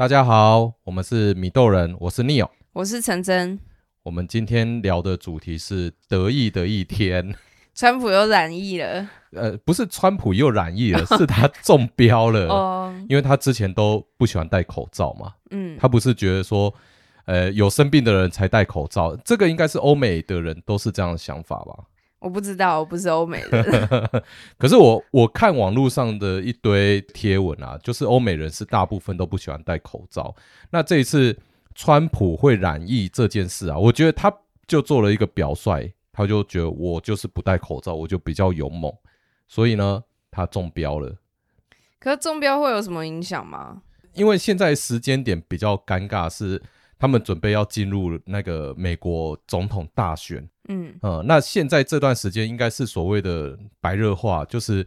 大家好，我们是米豆人，我是 Neo，我是陈真。我们今天聊的主题是得意的一天。川普又染疫了？呃，不是川普又染疫了，是他中标了。哦，因为他之前都不喜欢戴口罩嘛。嗯，他不是觉得说，呃，有生病的人才戴口罩，这个应该是欧美的人都是这样的想法吧？我不知道，我不是欧美人。可是我我看网络上的一堆贴文啊，就是欧美人是大部分都不喜欢戴口罩。那这一次川普会染疫这件事啊，我觉得他就做了一个表率，他就觉得我就是不戴口罩，我就比较勇猛，所以呢，他中标了。可是中标会有什么影响吗？因为现在时间点比较尴尬是。他们准备要进入那个美国总统大选，嗯，呃，那现在这段时间应该是所谓的白热化，就是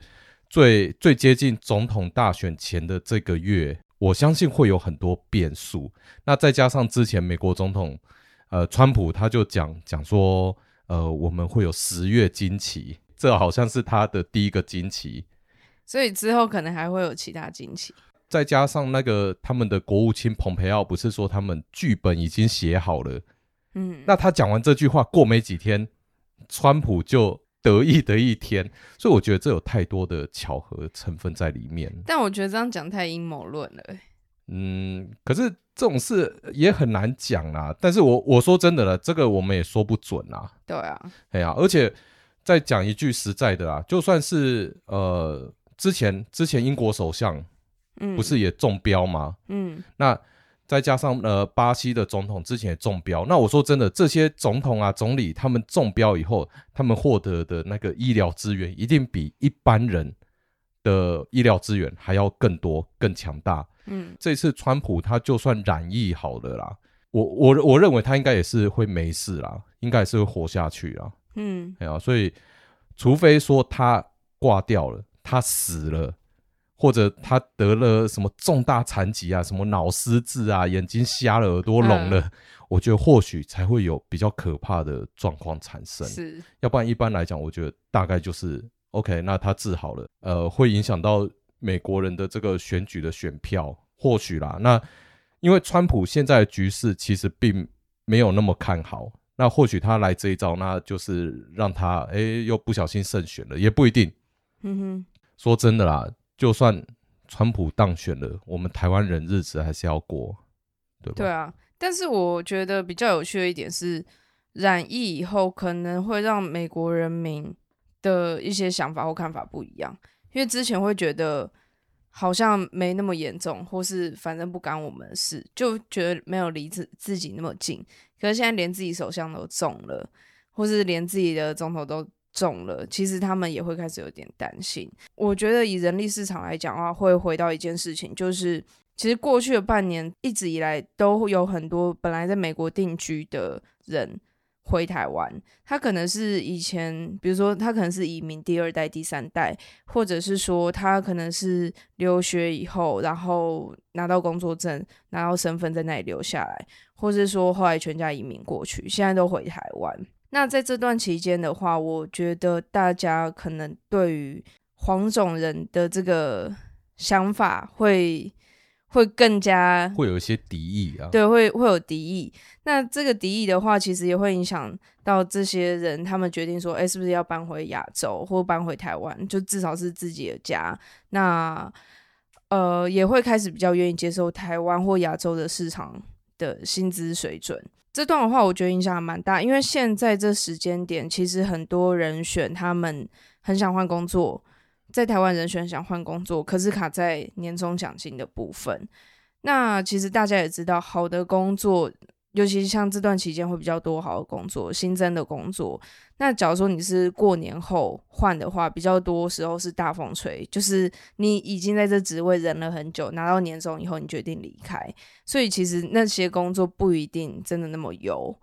最最接近总统大选前的这个月，我相信会有很多变数。那再加上之前美国总统，呃，川普他就讲讲说，呃，我们会有十月惊奇，这好像是他的第一个惊奇，所以之后可能还会有其他惊奇。再加上那个他们的国务卿蓬佩奥不是说他们剧本已经写好了，嗯，那他讲完这句话过没几天，川普就得意的一天，所以我觉得这有太多的巧合成分在里面。但我觉得这样讲太阴谋论了。嗯，可是这种事也很难讲啦。但是我我说真的了，这个我们也说不准啊。对啊，哎呀，而且再讲一句实在的啊，就算是呃之前之前英国首相。不是也中标吗？嗯，那再加上呃，巴西的总统之前也中标。那我说真的，这些总统啊、总理他们中标以后，他们获得的那个医疗资源一定比一般人的医疗资源还要更多、更强大。嗯，这次川普他就算染疫好了啦，我我我认为他应该也是会没事啦，应该也是会活下去啦。嗯，哎呀，所以除非说他挂掉了，他死了。或者他得了什么重大残疾啊，什么脑失智啊，眼睛瞎了，耳朵聋了，嗯、我觉得或许才会有比较可怕的状况产生。是，要不然一般来讲，我觉得大概就是 OK。那他治好了，呃，会影响到美国人的这个选举的选票，或许啦。那因为川普现在的局势其实并没有那么看好，那或许他来这一招，那就是让他哎、欸、又不小心胜选了，也不一定。嗯哼，说真的啦。就算川普当选了，我们台湾人日子还是要过，对吧？对啊，但是我觉得比较有趣的一点是，染疫以后可能会让美国人民的一些想法或看法不一样，因为之前会觉得好像没那么严重，或是反正不干我们的事，就觉得没有离自自己那么近。可是现在连自己首相都中了，或是连自己的总统都。中了，其实他们也会开始有点担心。我觉得以人力市场来讲的话，会回到一件事情，就是其实过去的半年一直以来都有很多本来在美国定居的人回台湾。他可能是以前，比如说他可能是移民第二代、第三代，或者是说他可能是留学以后，然后拿到工作证、拿到身份在那里留下来，或是说后来全家移民过去，现在都回台湾。那在这段期间的话，我觉得大家可能对于黄种人的这个想法会会更加会有一些敌意啊，对，会会有敌意。那这个敌意的话，其实也会影响到这些人，他们决定说，哎，是不是要搬回亚洲或搬回台湾，就至少是自己的家。那呃，也会开始比较愿意接受台湾或亚洲的市场的薪资水准。这段的话，我觉得影响蛮大，因为现在这时间点，其实很多人选他们很想换工作，在台湾人选想换工作，可是卡在年终奖金的部分。那其实大家也知道，好的工作。尤其是像这段期间会比较多好的工作，新增的工作。那假如说你是过年后换的话，比较多时候是大风吹，就是你已经在这职位忍了很久，拿到年终以后你决定离开，所以其实那些工作不一定真的那么优。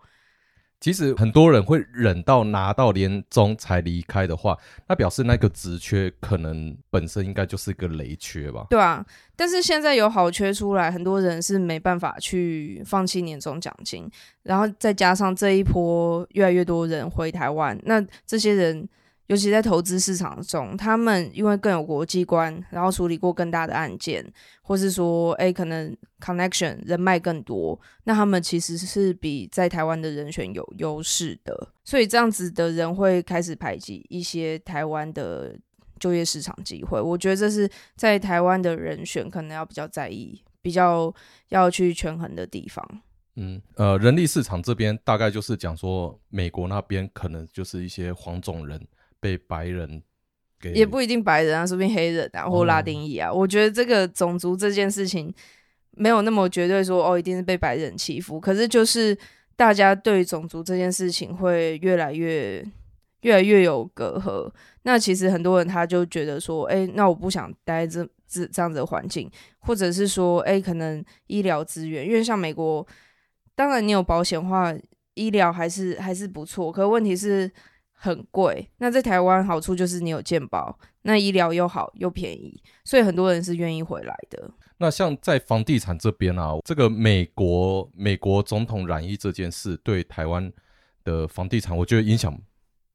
其实很多人会忍到拿到年终才离开的话，那表示那个职缺可能本身应该就是一个雷缺吧？对啊，但是现在有好缺出来，很多人是没办法去放弃年终奖金，然后再加上这一波越来越多人回台湾，那这些人尤其在投资市场中，他们因为更有国际观，然后处理过更大的案件，或是说，哎，可能 connection 人脉更多，那他们其实是比在台湾的人选有优势的。所以这样子的人会开始排挤一些台湾的就业市场机会。我觉得这是在台湾的人选可能要比较在意、比较要去权衡的地方。嗯，呃，人力市场这边大概就是讲说，美国那边可能就是一些黄种人。被白人给也不一定白人啊，说不定黑人啊，或拉丁裔啊。哦、我觉得这个种族这件事情没有那么绝对说哦，一定是被白人欺负。可是就是大家对种族这件事情会越来越越来越有隔阂。那其实很多人他就觉得说，哎、欸，那我不想待这这这样子的环境，或者是说，哎、欸，可能医疗资源，因为像美国，当然你有保险话，医疗还是还是不错。可是问题是。很贵，那在台湾好处就是你有健保，那医疗又好又便宜，所以很多人是愿意回来的。那像在房地产这边啊，这个美国美国总统染疫这件事对台湾的房地产，我觉得影响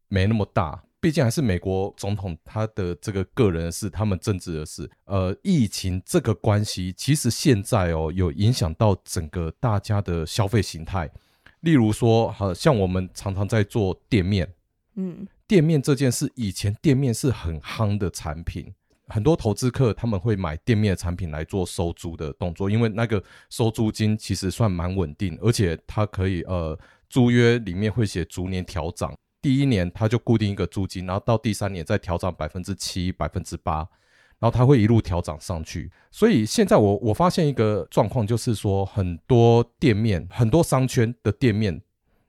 没那么大，毕竟还是美国总统他的这个个人的事，他们政治的事。呃，疫情这个关系，其实现在哦有影响到整个大家的消费形态，例如说，好像我们常常在做店面。嗯，店面这件事，以前店面是很夯的产品，很多投资客他们会买店面的产品来做收租的动作，因为那个收租金其实算蛮稳定，而且它可以呃租约里面会写逐年调涨，第一年它就固定一个租金，然后到第三年再调涨百分之七、百分之八，然后它会一路调涨上去。所以现在我我发现一个状况，就是说很多店面、很多商圈的店面，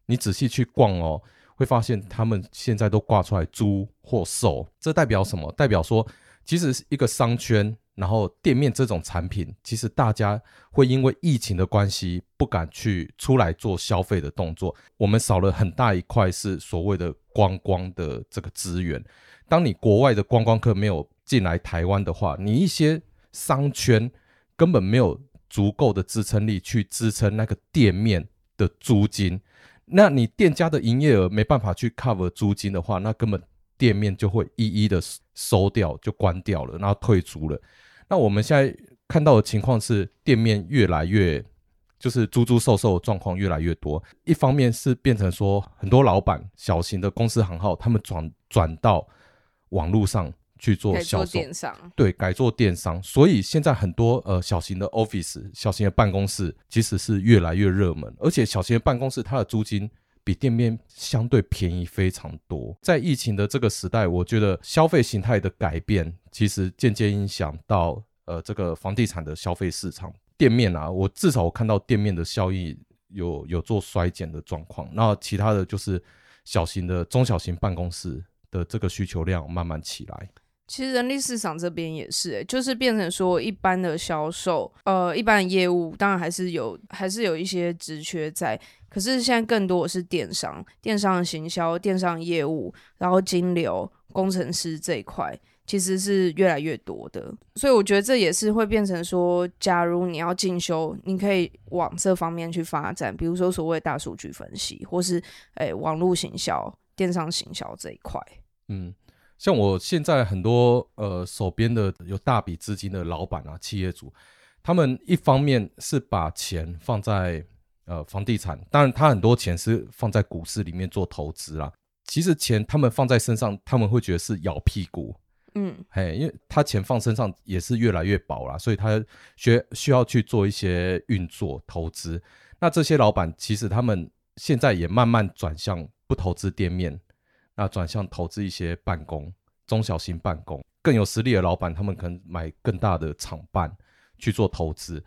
你仔细去逛哦。会发现他们现在都挂出来租或售，这代表什么？代表说，其实是一个商圈，然后店面这种产品，其实大家会因为疫情的关系，不敢去出来做消费的动作。我们少了很大一块是所谓的观光的这个资源。当你国外的观光客没有进来台湾的话，你一些商圈根本没有足够的支撑力去支撑那个店面的租金。那你店家的营业额没办法去 cover 租金的话，那根本店面就会一一的收掉，就关掉了，然后退租了。那我们现在看到的情况是，店面越来越就是租租售售的状况越来越多。一方面是变成说，很多老板小型的公司行号，他们转转到网络上。去做销售，电商对，改做电商，所以现在很多呃小型的 office、小型的办公室其实是越来越热门，而且小型的办公室它的租金比店面相对便宜非常多。在疫情的这个时代，我觉得消费形态的改变其实间接影响到呃这个房地产的消费市场。店面啊，我至少我看到店面的效益有有做衰减的状况，那其他的就是小型的中小型办公室的这个需求量慢慢起来。其实人力市场这边也是、欸，就是变成说一般的销售，呃，一般的业务，当然还是有，还是有一些职缺在。可是现在更多的是电商、电商行销、电商业务，然后金流、工程师这一块，其实是越来越多的。所以我觉得这也是会变成说，假如你要进修，你可以往这方面去发展，比如说所谓大数据分析，或是诶、欸、网络行销、电商行销这一块。嗯。像我现在很多呃手边的有大笔资金的老板啊，企业主，他们一方面是把钱放在呃房地产，当然他很多钱是放在股市里面做投资啦。其实钱他们放在身上，他们会觉得是咬屁股，嗯，嘿，因为他钱放身上也是越来越薄啦，所以他需需要去做一些运作投资。那这些老板其实他们现在也慢慢转向不投资店面。那转向投资一些办公、中小型办公，更有实力的老板，他们可能买更大的厂办去做投资。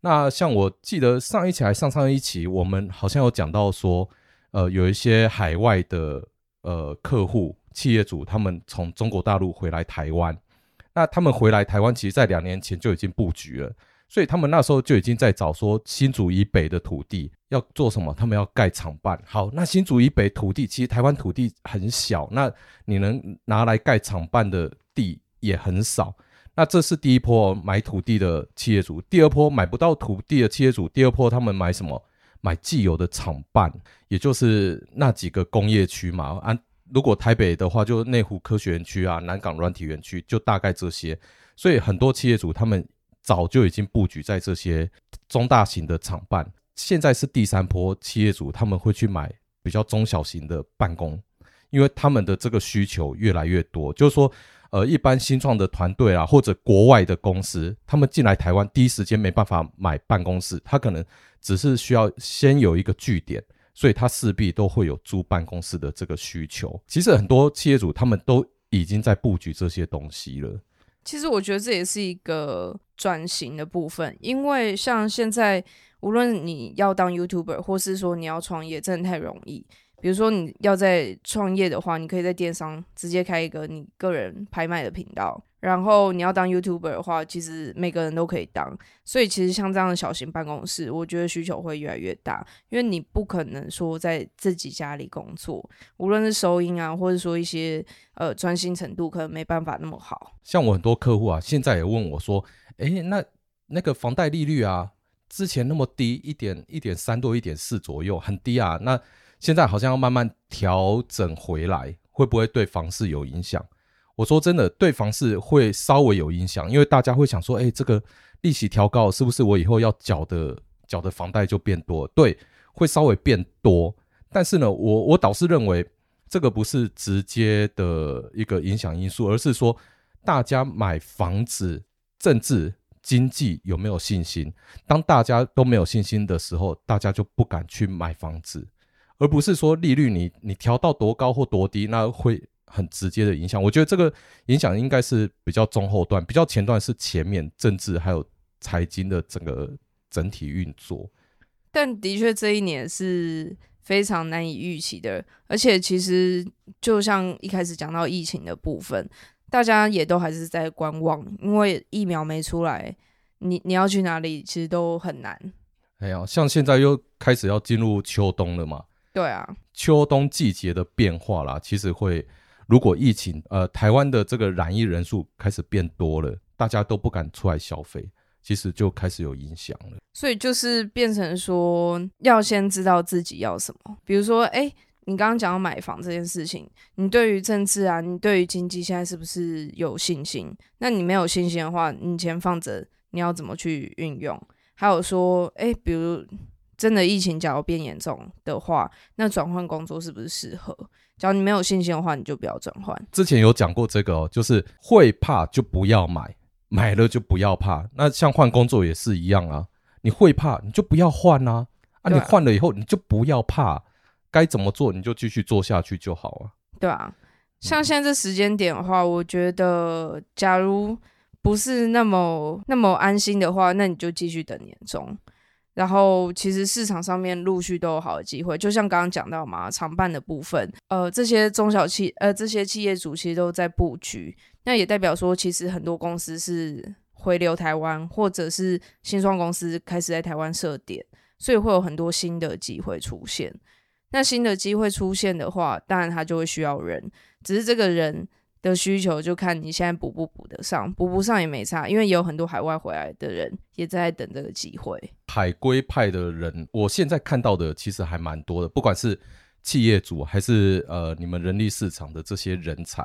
那像我记得上一期还上上一期，我们好像有讲到说，呃，有一些海外的呃客户、企业主，他们从中国大陆回来台湾，那他们回来台湾，其实在两年前就已经布局了。所以他们那时候就已经在找说新竹以北的土地要做什么，他们要盖厂办。好，那新竹以北土地其实台湾土地很小，那你能拿来盖厂办的地也很少。那这是第一波买土地的企业主，第二波买不到土地的企业主，第二波他们买什么？买既有的厂办，也就是那几个工业区嘛。啊，如果台北的话，就内湖科学园区啊，南港软体园区，就大概这些。所以很多企业主他们早就已经布局在这些中大型的厂办。现在是第三波企业主他们会去买比较中小型的办公，因为他们的这个需求越来越多。就是说，呃，一般新创的团队啊，或者国外的公司，他们进来台湾第一时间没办法买办公室，他可能只是需要先有一个据点。所以，他势必都会有租办公室的这个需求。其实，很多企业主他们都已经在布局这些东西了。其实，我觉得这也是一个转型的部分，因为像现在，无论你要当 YouTuber，或是说你要创业，真的太容易。比如说，你要在创业的话，你可以在电商直接开一个你个人拍卖的频道。然后你要当 YouTuber 的话，其实每个人都可以当，所以其实像这样的小型办公室，我觉得需求会越来越大，因为你不可能说在自己家里工作，无论是收音啊，或者说一些呃专心程度，可能没办法那么好。像我很多客户啊，现在也问我说，诶，那那个房贷利率啊，之前那么低，一点一点三多一点四左右，很低啊，那现在好像要慢慢调整回来，会不会对房市有影响？我说真的，对房市会稍微有影响，因为大家会想说，哎，这个利息调高，是不是我以后要缴的缴的房贷就变多？对，会稍微变多。但是呢，我我倒是认为这个不是直接的一个影响因素，而是说大家买房子、政治经济有没有信心？当大家都没有信心的时候，大家就不敢去买房子，而不是说利率你你调到多高或多低，那会。很直接的影响，我觉得这个影响应该是比较中后段，比较前段是前面政治还有财经的整个整体运作。但的确这一年是非常难以预期的，而且其实就像一开始讲到疫情的部分，大家也都还是在观望，因为疫苗没出来，你你要去哪里其实都很难。哎呀，像现在又开始要进入秋冬了嘛？对啊，秋冬季节的变化啦，其实会。如果疫情，呃，台湾的这个染疫人数开始变多了，大家都不敢出来消费，其实就开始有影响了。所以就是变成说，要先知道自己要什么。比如说，哎，你刚刚讲到买房这件事情，你对于政治啊，你对于经济现在是不是有信心？那你没有信心的话，你钱放着，你要怎么去运用？还有说，哎，比如真的疫情假如变严重的话，那转换工作是不是适合？只要你没有信心的话，你就不要转换。之前有讲过这个哦，就是会怕就不要买，买了就不要怕。那像换工作也是一样啊，你会怕你就不要换啊，啊，你换了以后你就不要怕，该怎么做你就继续做下去就好啊。对啊，像现在这时间点的话，我觉得假如不是那么那么安心的话，那你就继续等年终。然后其实市场上面陆续都有好的机会，就像刚刚讲到嘛，常办的部分，呃，这些中小企呃这些企业主其实都在布局，那也代表说，其实很多公司是回流台湾，或者是新创公司开始在台湾设点，所以会有很多新的机会出现。那新的机会出现的话，当然他就会需要人，只是这个人。的需求就看你现在补不补得上，补不上也没差，因为也有很多海外回来的人也在等这个机会。海归派的人，我现在看到的其实还蛮多的，不管是企业主还是呃你们人力市场的这些人才，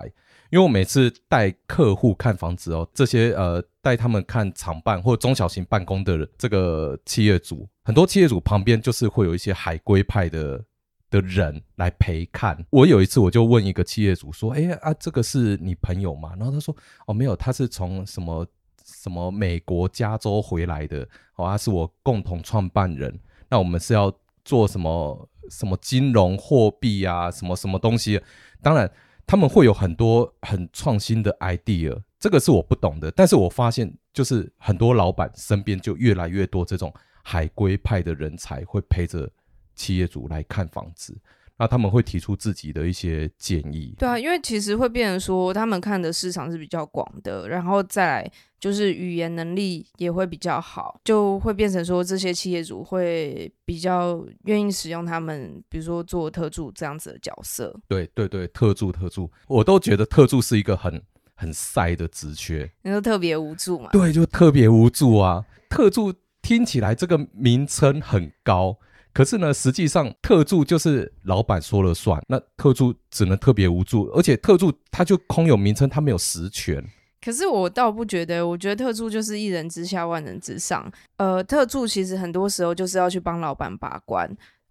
因为我每次带客户看房子哦，这些呃带他们看厂办或中小型办公的人这个企业主，很多企业主旁边就是会有一些海归派的。的人来陪看。我有一次我就问一个企业主说：“哎啊，这个是你朋友吗？”然后他说：“哦，没有，他是从什么什么美国加州回来的。哦，他是我共同创办人。那我们是要做什么什么金融货币啊，什么什么东西？当然他们会有很多很创新的 idea，这个是我不懂的。但是我发现，就是很多老板身边就越来越多这种海归派的人才会陪着。”企业主来看房子，那他们会提出自己的一些建议。对啊，因为其实会变成说，他们看的市场是比较广的，然后再来就是语言能力也会比较好，就会变成说，这些企业主会比较愿意使用他们，比如说做特助这样子的角色。对对对，特助特助，我都觉得特助是一个很很晒的职缺，你说特别无助嘛？对，就特别无助啊。特助听起来这个名称很高。可是呢，实际上特助就是老板说了算，那特助只能特别无助，而且特助他就空有名称，他没有实权。可是我倒不觉得，我觉得特助就是一人之下万人之上。呃，特助其实很多时候就是要去帮老板把关。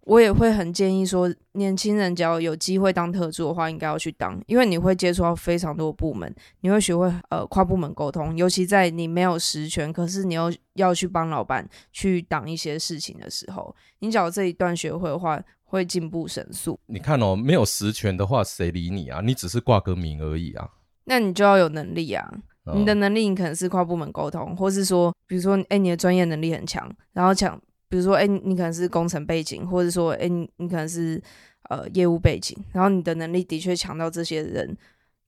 我也会很建议说，年轻人只要有机会当特助的话，应该要去当，因为你会接触到非常多部门，你会学会呃跨部门沟通，尤其在你没有实权，可是你又要去帮老板去挡一些事情的时候，你只要这一段学会的话，会进步神速。你看哦，没有实权的话，谁理你啊？你只是挂个名而已啊。那你就要有能力啊，哦、你的能力你可能是跨部门沟通，或是说，比如说，哎、欸，你的专业能力很强，然后强。比如说，哎、欸，你可能是工程背景，或者说，哎、你可能是呃业务背景，然后你的能力的确强到这些人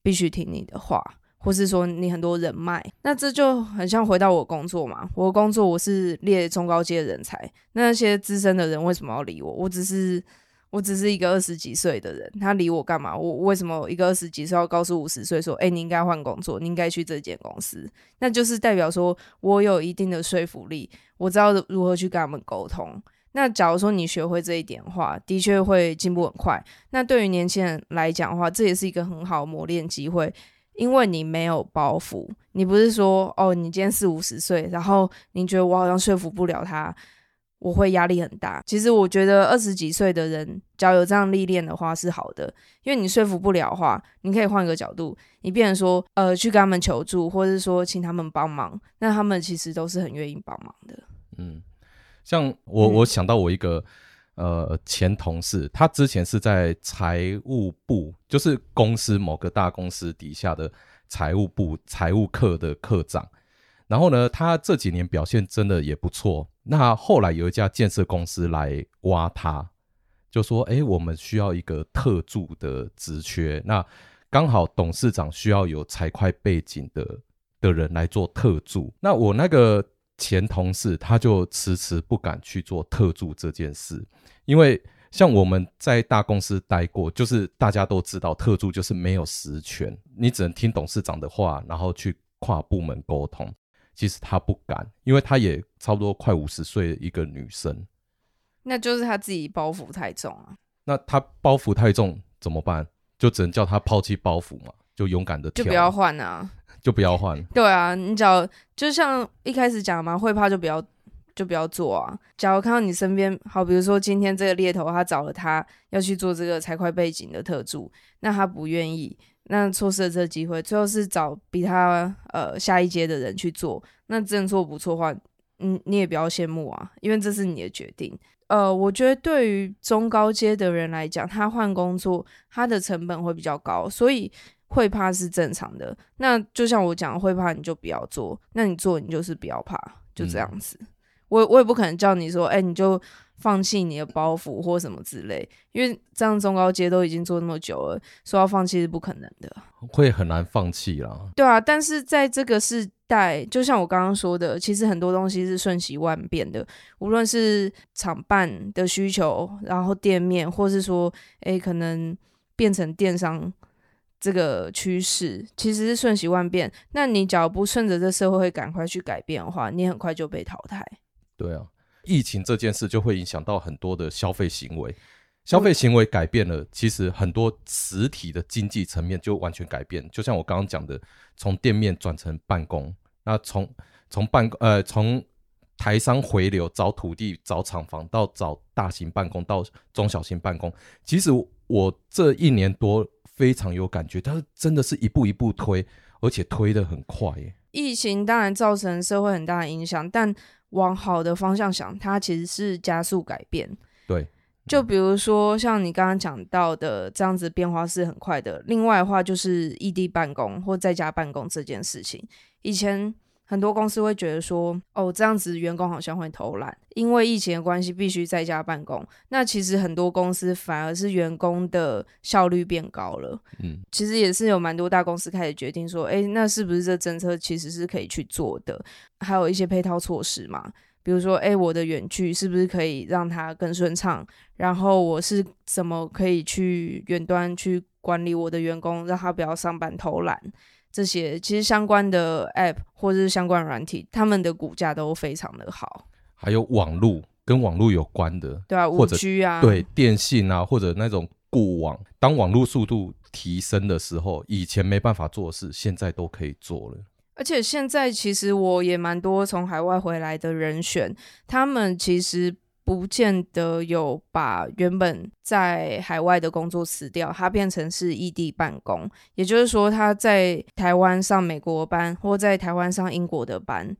必须听你的话，或是说你很多人脉，那这就很像回到我工作嘛。我工作我是列中高阶人才，那些资深的人为什么要理我？我只是。我只是一个二十几岁的人，他理我干嘛？我为什么一个二十几岁要告诉五十岁说，哎、你应该换工作，你应该去这间公司？那就是代表说我有一定的说服力，我知道如何去跟他们沟通。那假如说你学会这一点的话，的确会进步很快。那对于年轻人来讲的话，这也是一个很好磨练机会，因为你没有包袱，你不是说哦，你今天四五十岁，然后你觉得我好像说服不了他。我会压力很大。其实我觉得二十几岁的人，只要有这样历练的话是好的，因为你说服不了的话，你可以换个角度，你变成说，呃，去跟他们求助，或者是说请他们帮忙，那他们其实都是很愿意帮忙的。嗯，像我，我想到我一个、嗯、呃前同事，他之前是在财务部，就是公司某个大公司底下的财务部财务课的课长。然后呢，他这几年表现真的也不错。那后来有一家建设公司来挖他，就说：“哎，我们需要一个特助的职缺。那刚好董事长需要有财会背景的的人来做特助。那我那个前同事他就迟迟不敢去做特助这件事，因为像我们在大公司待过，就是大家都知道，特助就是没有实权，你只能听董事长的话，然后去跨部门沟通。”其实她不敢，因为她也差不多快五十岁的一个女生，那就是她自己包袱太重啊。那她包袱太重怎么办？就只能叫她抛弃包袱嘛，就勇敢的跳，就不要换啊，就不要换。对啊，你只要就像一开始讲嘛，会怕就不要就不要做啊。假如看到你身边，好，比如说今天这个猎头他找了他要去做这个财会背景的特助，那他不愿意。那错失了这个机会，最后是找比他呃下一阶的人去做。那真的做不错的话，嗯，你也不要羡慕啊，因为这是你的决定。呃，我觉得对于中高阶的人来讲，他换工作，他的成本会比较高，所以会怕是正常的。那就像我讲，会怕你就不要做，那你做你就是不要怕，就这样子。嗯、我我也不可能叫你说，哎、欸，你就。放弃你的包袱或什么之类，因为这样中高阶都已经做那么久了，说要放弃是不可能的，会很难放弃啦。对啊，但是在这个时代，就像我刚刚说的，其实很多东西是瞬息万变的，无论是厂办的需求，然后店面，或是说，诶，可能变成电商这个趋势，其实是瞬息万变。那你只要不顺着这社会赶快去改变的话，你很快就被淘汰。对啊。疫情这件事就会影响到很多的消费行为，消费行为改变了，其实很多实体的经济层面就完全改变。就像我刚刚讲的，从店面转成办公，那从从办呃从台商回流找土地找厂房，到找大型办公到中小型办公，其实我这一年多非常有感觉，它真的是一步一步推，而且推得很快。疫情当然造成社会很大的影响，但往好的方向想，它其实是加速改变。对，就比如说像你刚刚讲到的，这样子变化是很快的。另外的话，就是异地办公或在家办公这件事情，以前。很多公司会觉得说，哦，这样子员工好像会偷懒，因为疫情的关系必须在家办公。那其实很多公司反而是员工的效率变高了。嗯，其实也是有蛮多大公司开始决定说，诶，那是不是这政策其实是可以去做的？还有一些配套措施嘛，比如说，诶，我的远距是不是可以让它更顺畅？然后我是怎么可以去远端去管理我的员工，让他不要上班偷懒？这些其实相关的 App 或者是相关软体，他们的股价都非常的好。还有网络，跟网络有关的，对啊，或者 5G 啊，对电信啊，或者那种固网，当网络速度提升的时候，以前没办法做事，现在都可以做了。而且现在其实我也蛮多从海外回来的人选，他们其实不见得有把原本在海外的工作辞掉，他变成是异地办公，也就是说他在台湾上美国班，或在台湾上英国的班，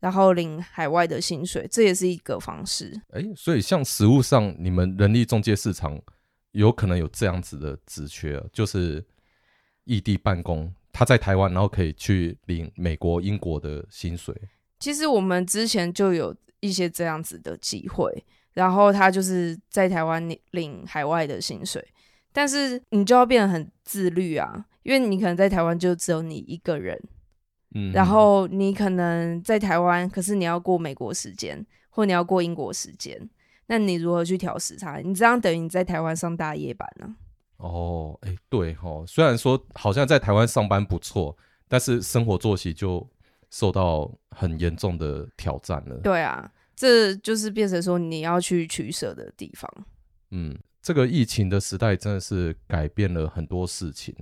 然后领海外的薪水，这也是一个方式。哎，所以像实务上，你们人力中介市场有可能有这样子的职缺，就是异地办公。他在台湾，然后可以去领美国、英国的薪水。其实我们之前就有一些这样子的机会，然后他就是在台湾领领海外的薪水，但是你就要变得很自律啊，因为你可能在台湾就只有你一个人，嗯，然后你可能在台湾，可是你要过美国时间，或你要过英国时间，那你如何去调时差？你这样等于你在台湾上大夜班呢？哦，哎，对哦，虽然说好像在台湾上班不错，但是生活作息就受到很严重的挑战了。对啊，这就是变成说你要去取舍的地方。嗯，这个疫情的时代真的是改变了很多事情。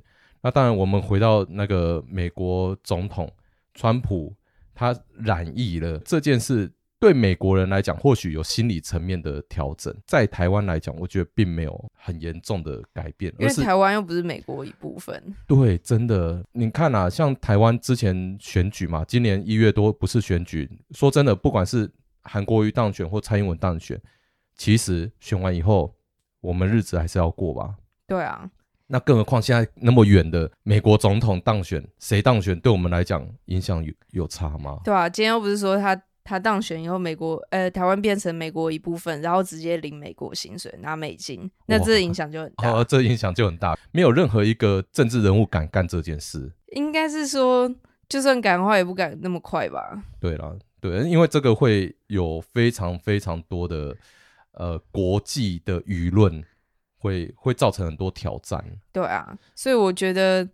那当然，我们回到那个美国总统川普，他染疫了这件事。对美国人来讲，或许有心理层面的调整；在台湾来讲，我觉得并没有很严重的改变。因为台湾又不是美国一部分。对，真的，你看啊，像台湾之前选举嘛，今年一月多不是选举。说真的，不管是韩国瑜当选或蔡英文当选，其实选完以后，我们日子还是要过吧？对啊。那更何况现在那么远的美国总统当选，谁当选，对我们来讲影响有有差吗？对啊，今天又不是说他。他当选以后，美国呃台湾变成美国一部分，然后直接领美国薪水拿美金，那这影响就很 大。哦，这影响就很大，没有任何一个政治人物敢干这件事。应该是说，就算敢的话，也不敢那么快吧？对啦，对，因为这个会有非常非常多的呃国际的舆论，会会造成很多挑战。对啊，所以我觉得。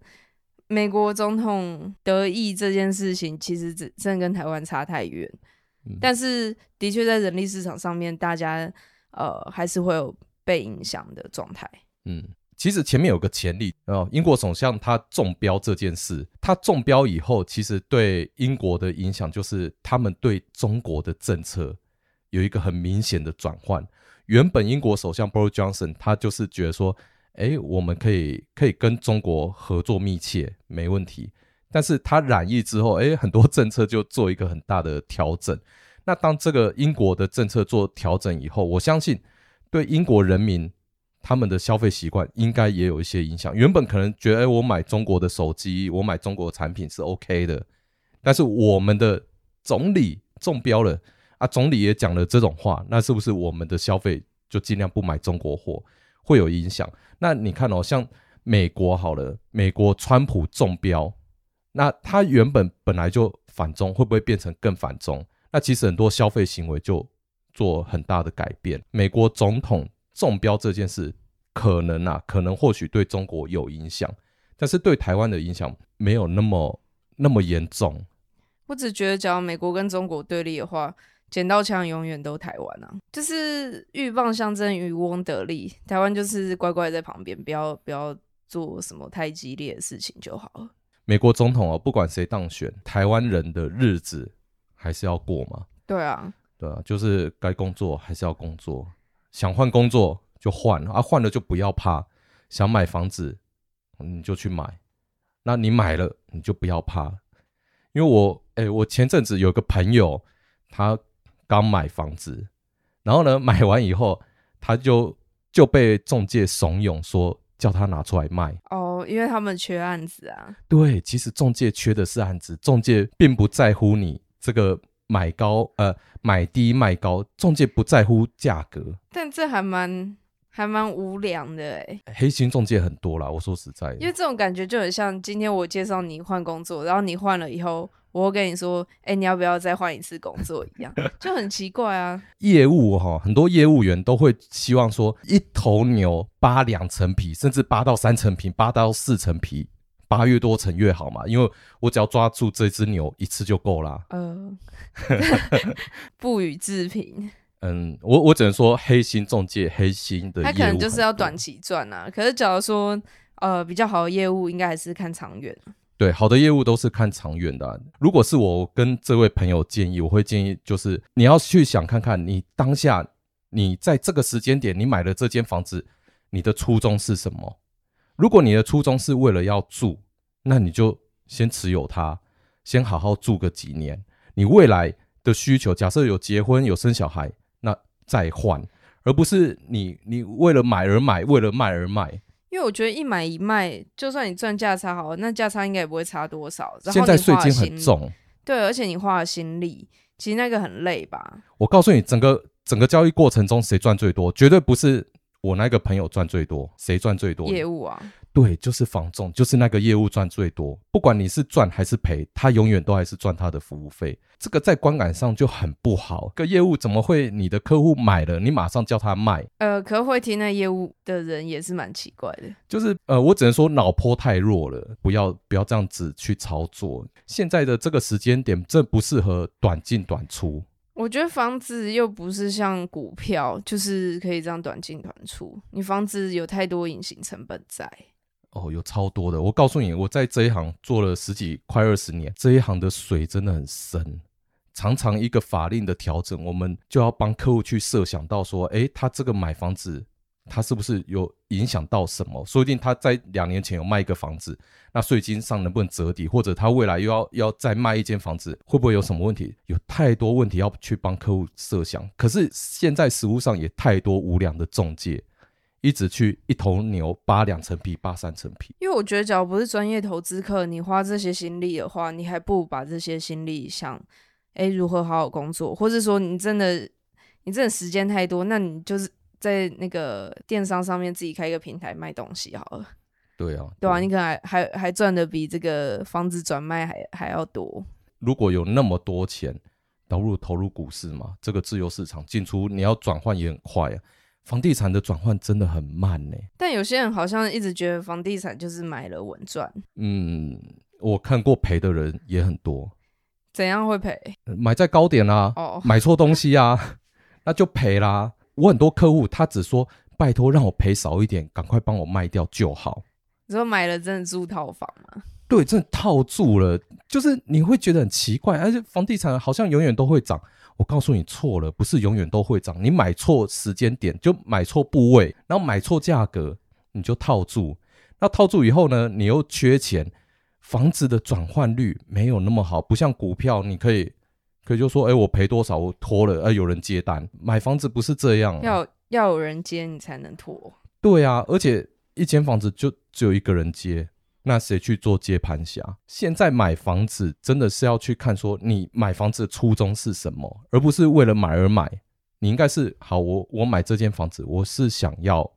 美国总统得意这件事情，其实真真的跟台湾差太远。嗯，但是的确在人力市场上面，大家呃还是会有被影响的状态。嗯，其实前面有个前例哦，英国首相他中标这件事，他中标以后，其实对英国的影响就是他们对中国的政策有一个很明显的转换。原本英国首相 Boris Johnson 他就是觉得说。哎，我们可以可以跟中国合作密切，没问题。但是他染疫之后，哎，很多政策就做一个很大的调整。那当这个英国的政策做调整以后，我相信对英国人民他们的消费习惯应该也有一些影响。原本可能觉得，哎，我买中国的手机，我买中国的产品是 OK 的。但是我们的总理中标了啊，总理也讲了这种话，那是不是我们的消费就尽量不买中国货？会有影响。那你看哦，像美国好了，美国川普中标，那他原本本来就反中，会不会变成更反中？那其实很多消费行为就做很大的改变。美国总统中标这件事，可能啊，可能或许对中国有影响，但是对台湾的影响没有那么那么严重。我只觉得，假如美国跟中国对立的话。捡到枪永远都台湾啊，就是鹬蚌相争，渔翁得利。台湾就是乖乖在旁边，不要不要做什么太激烈的事情就好了。美国总统哦，不管谁当选，台湾人的日子还是要过嘛。对啊，对啊，就是该工作还是要工作，想换工作就换啊，换了就不要怕。想买房子你就去买，那你买了你就不要怕，因为我哎、欸，我前阵子有个朋友他。刚买房子，然后呢，买完以后，他就就被中介怂恿说叫他拿出来卖。哦，因为他们缺案子啊。对，其实中介缺的是案子，中介并不在乎你这个买高呃买低卖高，中介不在乎价格。但这还蛮还蛮无良的哎。黑心中介很多啦，我说实在的，因为这种感觉就很像今天我介绍你换工作，然后你换了以后。我会跟你说，哎、欸，你要不要再换一次工作？一样 就很奇怪啊。业务哈，很多业务员都会希望说，一头牛扒两层皮，甚至扒到三层皮，扒到四层皮，扒越多层越好嘛。因为我只要抓住这只牛一次就够啦。嗯、呃，不予置评。嗯，我我只能说黑心中介、黑心的，他可能就是要短期赚啊。可是假如说呃比较好的业务，应该还是看长远。对，好的业务都是看长远的。如果是我跟这位朋友建议，我会建议就是你要去想看看，你当下你在这个时间点你买的这间房子，你的初衷是什么？如果你的初衷是为了要住，那你就先持有它，先好好住个几年。你未来的需求，假设有结婚有生小孩，那再换，而不是你你为了买而买，为了卖而卖。因为我觉得一买一卖，就算你赚价差好了，那价差应该也不会差多少。现在税金很重，对，而且你花了心力，其实那个很累吧？我告诉你，整个整个交易过程中，谁赚最多？绝对不是我那个朋友赚最多，谁赚最多？业务啊。对，就是房仲，就是那个业务赚最多。不管你是赚还是赔，他永远都还是赚他的服务费。这个在观感上就很不好。个业务怎么会？你的客户买了，你马上叫他卖？呃，可会听那业务的人也是蛮奇怪的。就是呃，我只能说脑波太弱了，不要不要这样子去操作。现在的这个时间点，这不适合短进短出。我觉得房子又不是像股票，就是可以这样短进短出。你房子有太多隐形成本在。哦，有超多的。我告诉你，我在这一行做了十几快二十年，这一行的水真的很深。常常一个法令的调整，我们就要帮客户去设想到说，诶，他这个买房子，他是不是有影响到什么？说不定他在两年前有卖一个房子，那税金上能不能折抵？或者他未来又要要再卖一间房子，会不会有什么问题？有太多问题要去帮客户设想。可是现在实务上也太多无良的中介。一直去一头牛扒两层皮，扒三层皮。因为我觉得，只要不是专业投资客，你花这些心力的话，你还不如把这些心力想，哎，如何好好工作，或者说你真的，你真的时间太多，那你就是在那个电商上面自己开一个平台卖东西好了。对啊，对啊，你可能还还还赚的比这个房子转卖还还要多。如果有那么多钱，导入投入股市嘛，这个自由市场进出你要转换也很快啊。房地产的转换真的很慢呢，但有些人好像一直觉得房地产就是买了稳赚。嗯，我看过赔的人也很多。怎样会赔？买在高点啊，哦，买错东西啊，那就赔啦。我很多客户他只说拜托让我赔少一点，赶快帮我卖掉就好。你说买了真的住套房吗？对，真的套住了，就是你会觉得很奇怪，而且房地产好像永远都会涨。我告诉你错了，不是永远都会涨。你买错时间点，就买错部位，然后买错价格，你就套住。那套住以后呢，你又缺钱，房子的转换率没有那么好，不像股票，你可以可以就说，哎，我赔多少，我拖了，哎，有人接单。买房子不是这样啊，要要有人接你才能拖。对啊，而且一间房子就只有一个人接。那谁去做接盘侠？现在买房子真的是要去看说你买房子的初衷是什么，而不是为了买而买。你应该是好，我我买这间房子，我是想要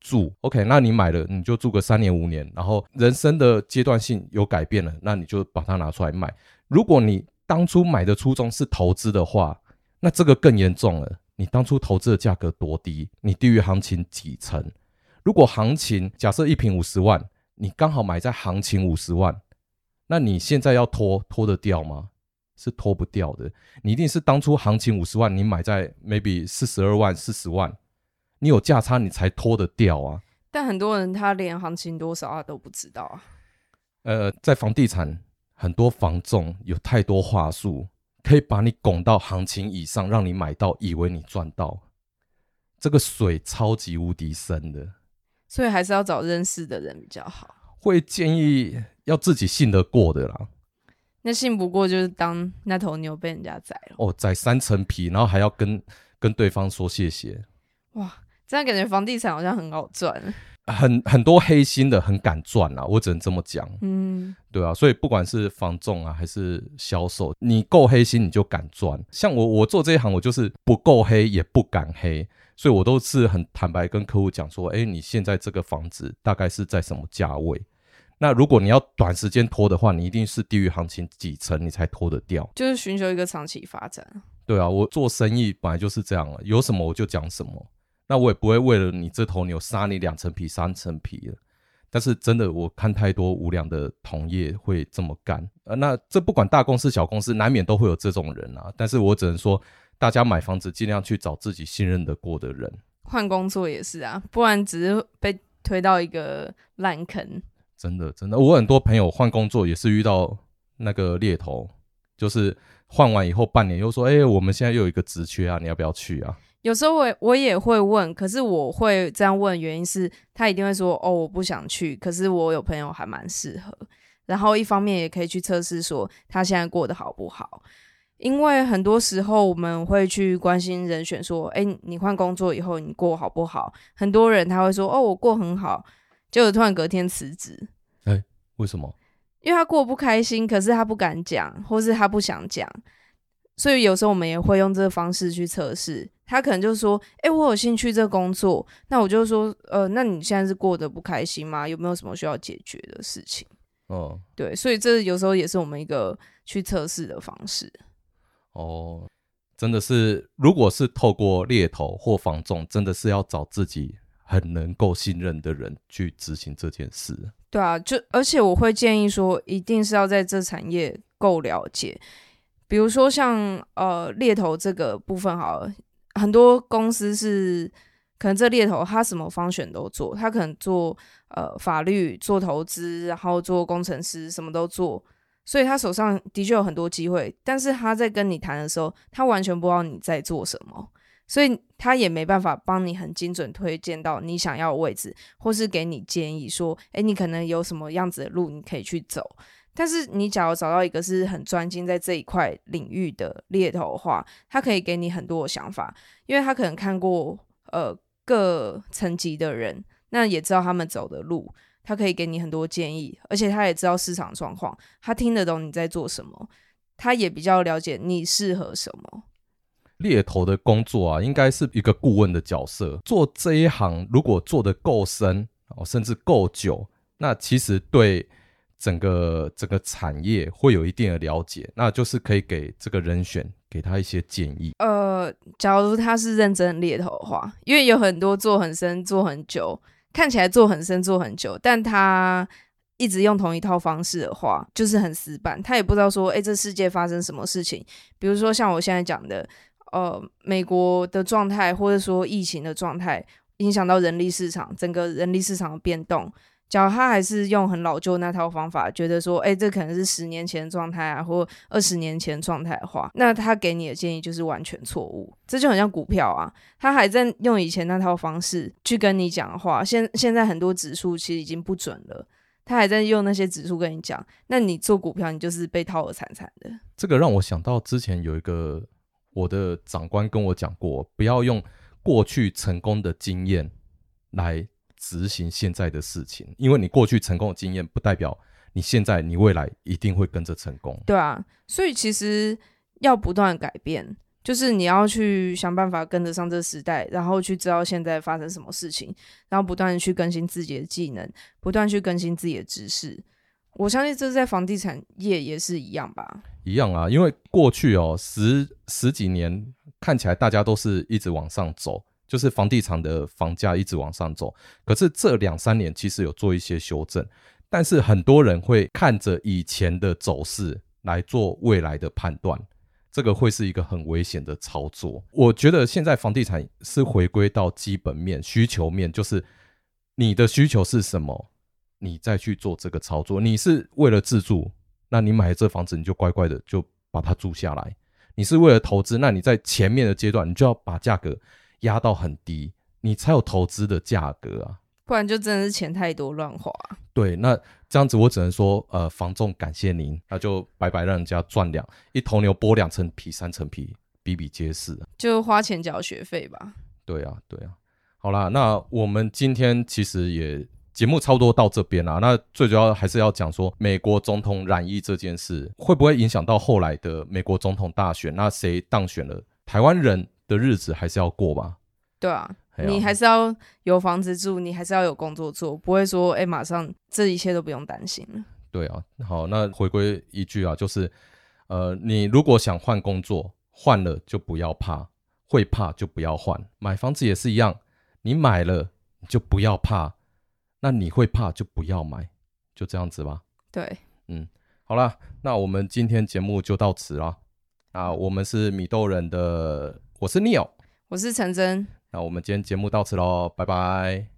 住。OK，那你买了你就住个三年五年，然后人生的阶段性有改变了，那你就把它拿出来卖。如果你当初买的初衷是投资的话，那这个更严重了。你当初投资的价格多低？你低于行情几成？如果行情假设一瓶五十万。你刚好买在行情五十万，那你现在要拖拖得掉吗？是拖不掉的。你一定是当初行情五十万，你买在 maybe 四十二万、四十万，你有价差你才拖得掉啊。但很多人他连行情多少他都不知道啊。呃，在房地产，很多房仲有太多话术，可以把你拱到行情以上，让你买到，以为你赚到。这个水超级无敌深的。所以还是要找认识的人比较好。会建议要自己信得过的啦。那信不过就是当那头牛被人家宰了。哦，宰三层皮，然后还要跟跟对方说谢谢。哇，这样感觉房地产好像很好赚。很很多黑心的很敢赚啊，我只能这么讲。嗯，对啊，所以不管是房仲啊还是销售，你够黑心你就敢赚。像我我做这一行，我就是不够黑也不敢黑。所以我都是很坦白跟客户讲说，哎，你现在这个房子大概是在什么价位？那如果你要短时间拖的话，你一定是低于行情几成，你才拖得掉。就是寻求一个长期发展。对啊，我做生意本来就是这样了，有什么我就讲什么。那我也不会为了你这头牛杀你两层皮三层皮了。但是真的，我看太多无良的同业会这么干。呃，那这不管大公司小公司，难免都会有这种人啊。但是我只能说。大家买房子尽量去找自己信任得过的人。换工作也是啊，不然只是被推到一个烂坑。真的，真的，我很多朋友换工作也是遇到那个猎头，就是换完以后半年又说：“哎、欸，我们现在又有一个职缺啊，你要不要去啊？”有时候我我也会问，可是我会这样问，原因是他一定会说：“哦，我不想去。”可是我有朋友还蛮适合，然后一方面也可以去测试说他现在过得好不好。因为很多时候我们会去关心人选，说：“哎，你换工作以后你过好不好？”很多人他会说：“哦，我过很好。”结果突然隔天辞职。哎，为什么？因为他过不开心，可是他不敢讲，或是他不想讲。所以有时候我们也会用这个方式去测试。他可能就说：“哎，我有兴趣这个工作。”那我就说：“呃，那你现在是过得不开心吗？有没有什么需要解决的事情？”哦，对，所以这有时候也是我们一个去测试的方式。哦，真的是，如果是透过猎头或房仲，真的是要找自己很能够信任的人去执行这件事。对啊，就而且我会建议说，一定是要在这产业够了解。比如说像呃猎头这个部分，好了，很多公司是可能这猎头他什么方选都做，他可能做呃法律、做投资，然后做工程师，什么都做。所以他手上的确有很多机会，但是他在跟你谈的时候，他完全不知道你在做什么，所以他也没办法帮你很精准推荐到你想要的位置，或是给你建议说，诶，你可能有什么样子的路你可以去走。但是你假如找到一个是很专精在这一块领域的猎头的话，他可以给你很多的想法，因为他可能看过呃各层级的人，那也知道他们走的路。他可以给你很多建议，而且他也知道市场状况，他听得懂你在做什么，他也比较了解你适合什么。猎头的工作啊，应该是一个顾问的角色。做这一行，如果做得够深哦，甚至够久，那其实对整个整个产业会有一定的了解，那就是可以给这个人选给他一些建议。呃，假如他是认真猎头的话，因为有很多做很深、做很久。看起来做很深，做很久，但他一直用同一套方式的话，就是很死板。他也不知道说，诶，这世界发生什么事情？比如说像我现在讲的，呃，美国的状态，或者说疫情的状态，影响到人力市场，整个人力市场的变动。假如他还是用很老旧那套方法，觉得说，哎，这可能是十年前的状态啊，或二十年前状态的话，那他给你的建议就是完全错误。这就很像股票啊，他还在用以前那套方式去跟你讲话，现现在很多指数其实已经不准了，他还在用那些指数跟你讲，那你做股票，你就是被套得惨惨的。这个让我想到之前有一个我的长官跟我讲过，不要用过去成功的经验来。执行现在的事情，因为你过去成功的经验，不代表你现在、你未来一定会跟着成功。对啊，所以其实要不断改变，就是你要去想办法跟得上这个时代，然后去知道现在发生什么事情，然后不断去更新自己的技能，不断去更新自己的知识。我相信这是在房地产业也是一样吧？一样啊，因为过去哦十十几年看起来大家都是一直往上走。就是房地产的房价一直往上走，可是这两三年其实有做一些修正，但是很多人会看着以前的走势来做未来的判断，这个会是一个很危险的操作。我觉得现在房地产是回归到基本面、需求面，就是你的需求是什么，你再去做这个操作。你是为了自住，那你买这房子你就乖乖的就把它住下来；你是为了投资，那你在前面的阶段你就要把价格。压到很低，你才有投资的价格啊，不然就真的是钱太多乱花。对，那这样子我只能说，呃，房仲感谢您，那就白白让人家赚两一头牛剥两层皮，三层皮比比皆是，就花钱缴学费吧。对啊，对啊。好啦，那我们今天其实也节目差不多到这边啦。那最主要还是要讲说，美国总统染疫这件事会不会影响到后来的美国总统大选？那谁当选了？台湾人的日子还是要过吧？对啊，你还是要有房子住，你还是要有工作做，不会说哎，马上这一切都不用担心了。对啊，好，那回归一句啊，就是呃，你如果想换工作，换了就不要怕，会怕就不要换。买房子也是一样，你买了你就不要怕，那你会怕就不要买，就这样子吧。对，嗯，好啦，那我们今天节目就到此啦。啊，我们是米豆人的，我是 Neil，我是陈真。那我们今天节目到此喽，拜拜。